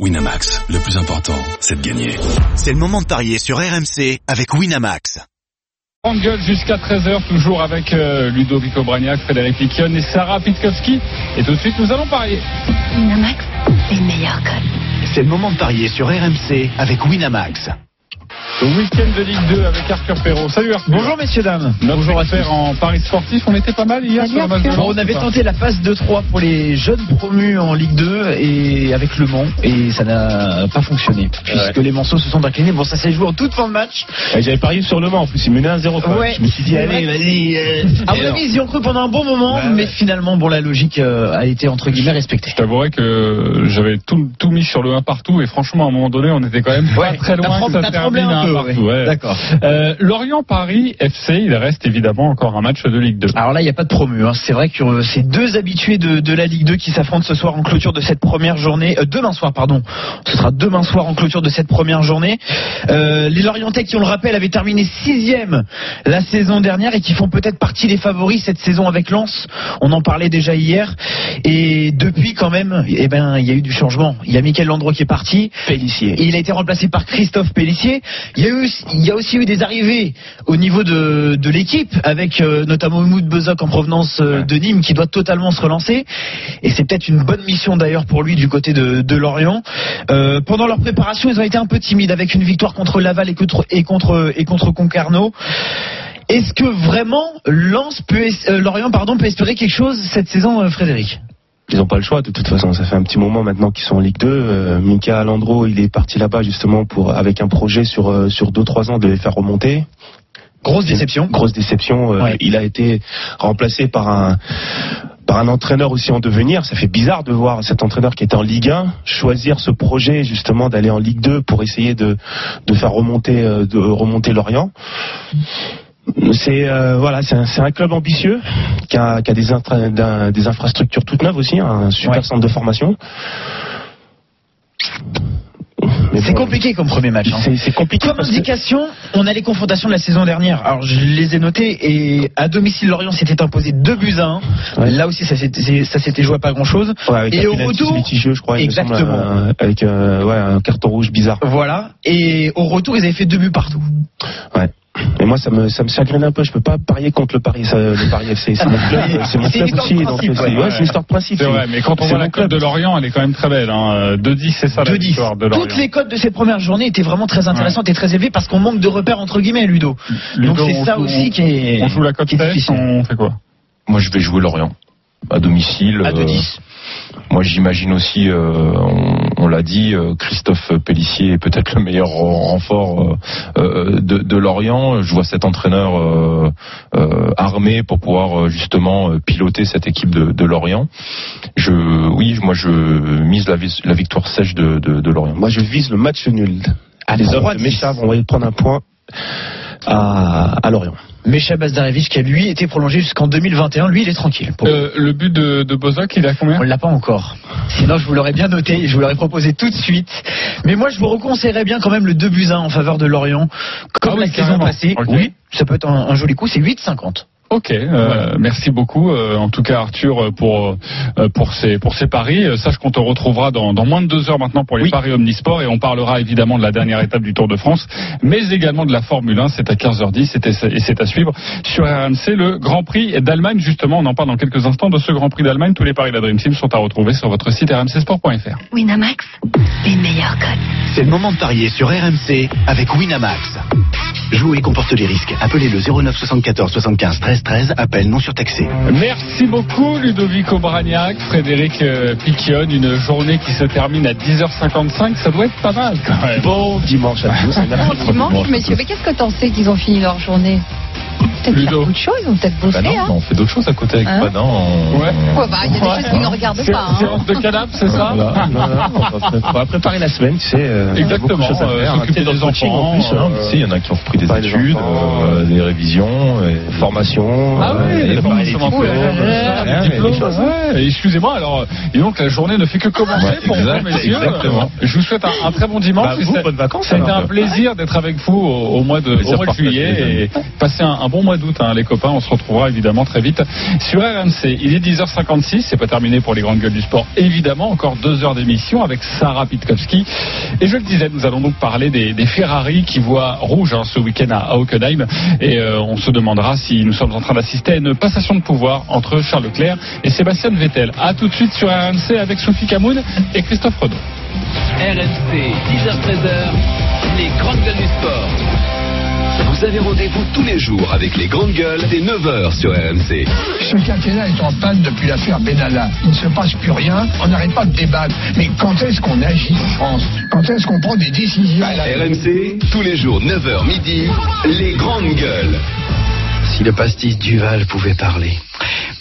Winamax, le plus important, c'est de gagner. C'est le moment de parier sur RMC avec Winamax. En gueule jusqu'à 13h, toujours avec euh, Ludovico Bragnac, Frédéric Piquion et Sarah Pitkowski. Et tout de suite, nous allons parier. Winamax, les meilleurs codes. C'est le moment de parier sur RMC avec Winamax. Week-end de Ligue 2 avec Arthur Perrault. Salut Arthur. Bonjour messieurs dames. Notre Bonjour à faire en Paris sportif. On était pas mal hier sur le match de on avait tenté la phase 2-3 pour les jeunes promus en Ligue 2 et avec Le Mans et ça n'a pas fonctionné puisque les morceaux se sont inclinés. Bon, ça s'est joué en toute fin de match. J'avais parié sur Le Mans en plus, il menait 1-0. quoi. Ouais. Je me suis dit, C'est allez, vas-y. euh, À mon avis, ils y ont cru pendant un bon moment, Ouais, mais ouais. finalement, bon, la logique euh, a été entre guillemets respectée. Je t'avouerais que j'avais tout, tout mis sur le 1 partout et franchement à un moment donné on était quand même pas Ouais, très loin que ça un à peu, partout. ouais. ouais. D'accord. Euh, Lorient-Paris FC, il reste évidemment encore un match de Ligue 2. Alors là, il n'y a pas de promu. hein. C'est vrai que euh, c'est deux habitués de, de la Ligue 2 qui s'affrontent ce soir en clôture de cette première journée. Euh, demain soir, pardon. Ce sera demain soir en clôture de cette première journée. Euh, les Lorientais, qui on le rappelle, avaient terminé sixième la saison dernière et qui font peut-être partie des favoris cette saison avec Lens. On en parlait déjà hier. Et depuis, quand même, eh ben, il y a eu du changement. Il y a Michael Landreau qui est parti. Pellissier. Et il a été remplacé par Christophe Pellissier. Il y a, eu, il y a aussi eu des arrivées au niveau de, de l'équipe, avec euh, notamment Moud Bezok en provenance euh, de Nîmes, qui doit totalement se relancer. Et c'est peut-être une bonne mission d'ailleurs pour lui du côté de, de Lorient. Euh, pendant leur préparation, ils ont été un peu timides avec une victoire contre Laval et contre, et contre, et contre Concarneau. Est-ce que vraiment Lens peut, es- euh, Lorient pardon, peut espérer quelque chose cette saison, Frédéric? Ils n'ont pas le choix de toute façon. Ça fait un petit moment maintenant qu'ils sont en Ligue 2. Euh, Mika Landreau, il est parti là-bas justement pour avec un projet sur euh, sur deux trois ans de les faire remonter. Grosse déception. Grosse déception. Euh, Ouais. Il a été remplacé par un par un entraîneur aussi en devenir. Ça fait bizarre de voir cet entraîneur qui était en Ligue 1 choisir ce projet justement d'aller en Ligue 2 pour essayer de de faire remonter euh, de remonter Lorient. C'est euh, voilà, c'est un, club ambitieux qui a, qui a des, intra- d'un- des infrastructures toutes neuves aussi, hein, un super Ouais. centre de formation. C'est bon, compliqué comme premier match. hein. C'est c'est compliqué. Comme que- indication, on a les confrontations de la saison dernière. Alors je les ai notées et à domicile Lorient s'était imposé 2 buts à 1. Ouais. Là aussi ça s'était joué à pas grand chose. Ouais, Et au retour- je crois, Exactement. euh, avec euh, ouais, un carton rouge bizarre. Voilà. Et au retour ils avaient fait 2 buts partout. Ouais. Et moi, ça me, ça me chagrine un peu. Je peux pas parier contre le Paris, ça, le Paris FC. C'est mon club, c'est mon club aussi. de donc c'est- ouais. ouais, une histoire de principe. C'est vrai, mais quand on voit mon la club de Lorient, elle est quand même très belle. Hein. 2-10, c'est ça la 2-10. victoire de Lorient. Toutes les codes de cette première journée étaient vraiment très intéressantes et très élevées parce qu'on manque de repères entre guillemets Ludo. Ludo, Donc c'est ça joue- aussi qui est On joue la cote difficile. on fait quoi Moi, je vais jouer Lorient à domicile. à euh, 2-10. moi, j'imagine aussi, euh, on, on l'a dit, euh, Christophe Pellissier est peut-être le meilleur renfort euh, euh, de, de Lorient. Je vois cet entraîneur euh, euh, armé pour pouvoir euh, justement piloter cette équipe de, de Lorient. Je, oui, moi, je mise la, vis- la victoire sèche de, de, de Lorient. Moi, je vise le match nul. À les hommes 3-10. de Mécha vont aller prendre un point à, à Lorient. Mecha Bazdarevich qui a lui été prolongé jusqu'en 2021, lui il est tranquille. Pour- Euh, Le but de, de Bozak, il a combien? On l'a pas encore. Sinon, je vous l'aurais bien noté et je vous l'aurais proposé tout de suite. Mais moi, je vous reconseillerais bien quand même le 2 buts 1 en faveur de Lorient. Comme Ah oui, la saison passée. Oui, ça peut être un, un joli coup. C'est 8,50. Ok, euh, merci beaucoup. euh, en tout cas, Arthur, pour euh, pour ces pour ces paris. Euh, Sache qu'on te retrouvera dans, dans moins de deux heures maintenant pour les Oui. paris omnisport et on parlera évidemment de la dernière étape du Tour de France, mais également de la Formule 1. C'est à 15h10 c'était- et c'est à suivre sur RMC le Grand Prix d'Allemagne. Justement, on en parle dans quelques instants de ce Grand Prix d'Allemagne. Tous les paris de la Dream Team sont à retrouver sur votre site rmcsport.fr. Winamax, les meilleurs codes. C'est le moment de parier sur RMC avec Winamax. Jouer comporte les risques. Appelez le 09 74 75 13 13. Appel non surtaxé. Merci beaucoup Ludovico Bragnac, Frédéric euh, Piquion. Une journée qui se termine à 10h55, ça doit être pas mal quand même. Bon dimanche à tous. Bon dimanche, messieurs. Mais qu'est-ce que t'en sais qu'ils ont fini leur journée? Peut-être faire de choses, ont peut-être bossé. Bah non, hein. on fait d'autres choses à côté avec Hein Padan. on- Ouais. Ouais, bah, il y a des choses qu'ils ne regardent pas. hein. Séance de canap, c'est ça Voilà. Non, on va pré- on va préparer la semaine, tu sais. euh, Exactement, euh, s'occuper sais, dans des coaching, enfants, en plus, euh, sais, il y en a qui ont repris des études, enfants, euh, des révisions, et formation. Ah euh, oui, les formations euh, euh, ouais, des ouais. Et Excusez-moi, alors, et donc la journée ne fait que commencer Ouais, pour vous, messieurs. exactement. Je vous souhaite un, très bon dimanche. Bah, bonnes vacances, Ça a été un plaisir d'être avec vous au, mois de, juillet et passer un bon mois mois d'août, hein, les copains. On se retrouvera évidemment très vite sur RMC. Il est 10h56, c'est pas terminé pour les grandes gueules du sport. Évidemment, encore deux heures d'émission avec Sarah Pitkowski. Et je le disais, nous allons donc parler des, Ferrari qui voient rouge hein, ce week-end à, à Hockenheim. Et euh, on se demandera si nous sommes en train d'assister à une passation de pouvoir entre Charles Leclerc et Sébastien Vettel. A tout de suite sur RMC avec Sophie Camoun et Christophe Renaud. RMC, 10h-13h, les grandes gueules du sport. Vous avez rendez-vous tous les jours avec les grandes gueules dès 9h sur RMC. Ce quinquennat est en panne depuis l'affaire Benalla. Il ne se passe plus rien, on n'arrête pas de débattre. Mais quand est-ce qu'on agit en France? Quand est-ce qu'on prend des décisions? RMC, tous les jours 9h midi, les grandes gueules. Si le pastis Duval pouvait parler.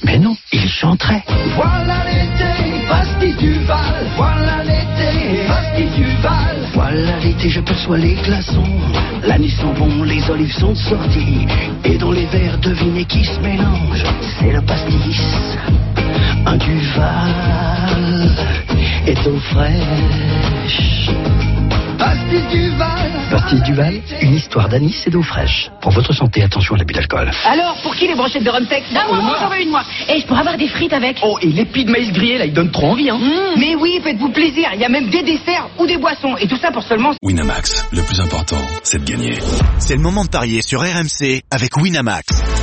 Mais non, il chanterait. Voilà l'été, pastis Duval. Voilà l'été, pastis Duval. Voilà l'été, je perçois les glaçons. L'anis sent bon, les olives sont sorties. Et dans les verres, devinez qui se mélange. C'est le pastis. Un Duval et d'eau fraîche. Pastis Duval. Pastis Duval, une histoire d'anis et d'eau fraîche. Pour votre santé, attention à l'abus d'alcool. Alors, pour qui les brochettes de Rumtex Ah, moi, moi, j'en veux une, moi. Et je pourrais avoir des frites avec. Oh, et l'épi de maïs grillé, là, il donne trop envie, hein. Mais oui, faites-vous plaisir. Il y a même des desserts ou des boissons. Et tout ça pour seulement... Winamax, le plus important, c'est de gagner. C'est le moment de parier sur RMC avec Winamax.